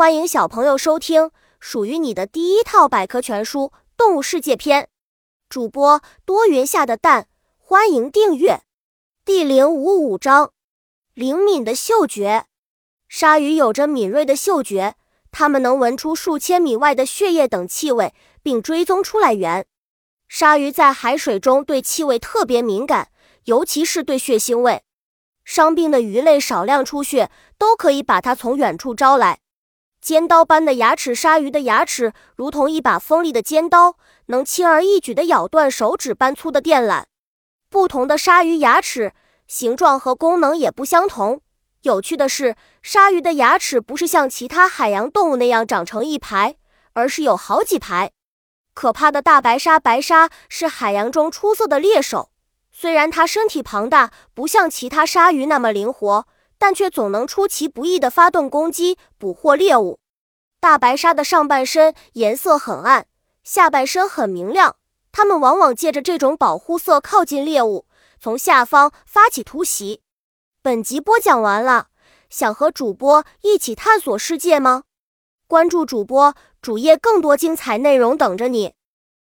欢迎小朋友收听属于你的第一套百科全书《动物世界》篇。主播多云下的蛋，欢迎订阅。第零五五章：灵敏的嗅觉。鲨鱼有着敏锐的嗅觉，它们能闻出数千米外的血液等气味，并追踪出来源。鲨鱼在海水中对气味特别敏感，尤其是对血腥味。伤病的鱼类少量出血，都可以把它从远处招来。尖刀般的牙齿，鲨鱼的牙齿如同一把锋利的尖刀，能轻而易举地咬断手指般粗的电缆。不同的鲨鱼牙齿形状和功能也不相同。有趣的是，鲨鱼的牙齿不是像其他海洋动物那样长成一排，而是有好几排。可怕的大白鲨，白鲨是海洋中出色的猎手。虽然它身体庞大，不像其他鲨鱼那么灵活。但却总能出其不意地发动攻击，捕获猎物。大白鲨的上半身颜色很暗，下半身很明亮。它们往往借着这种保护色靠近猎物，从下方发起突袭。本集播讲完了，想和主播一起探索世界吗？关注主播主页，更多精彩内容等着你。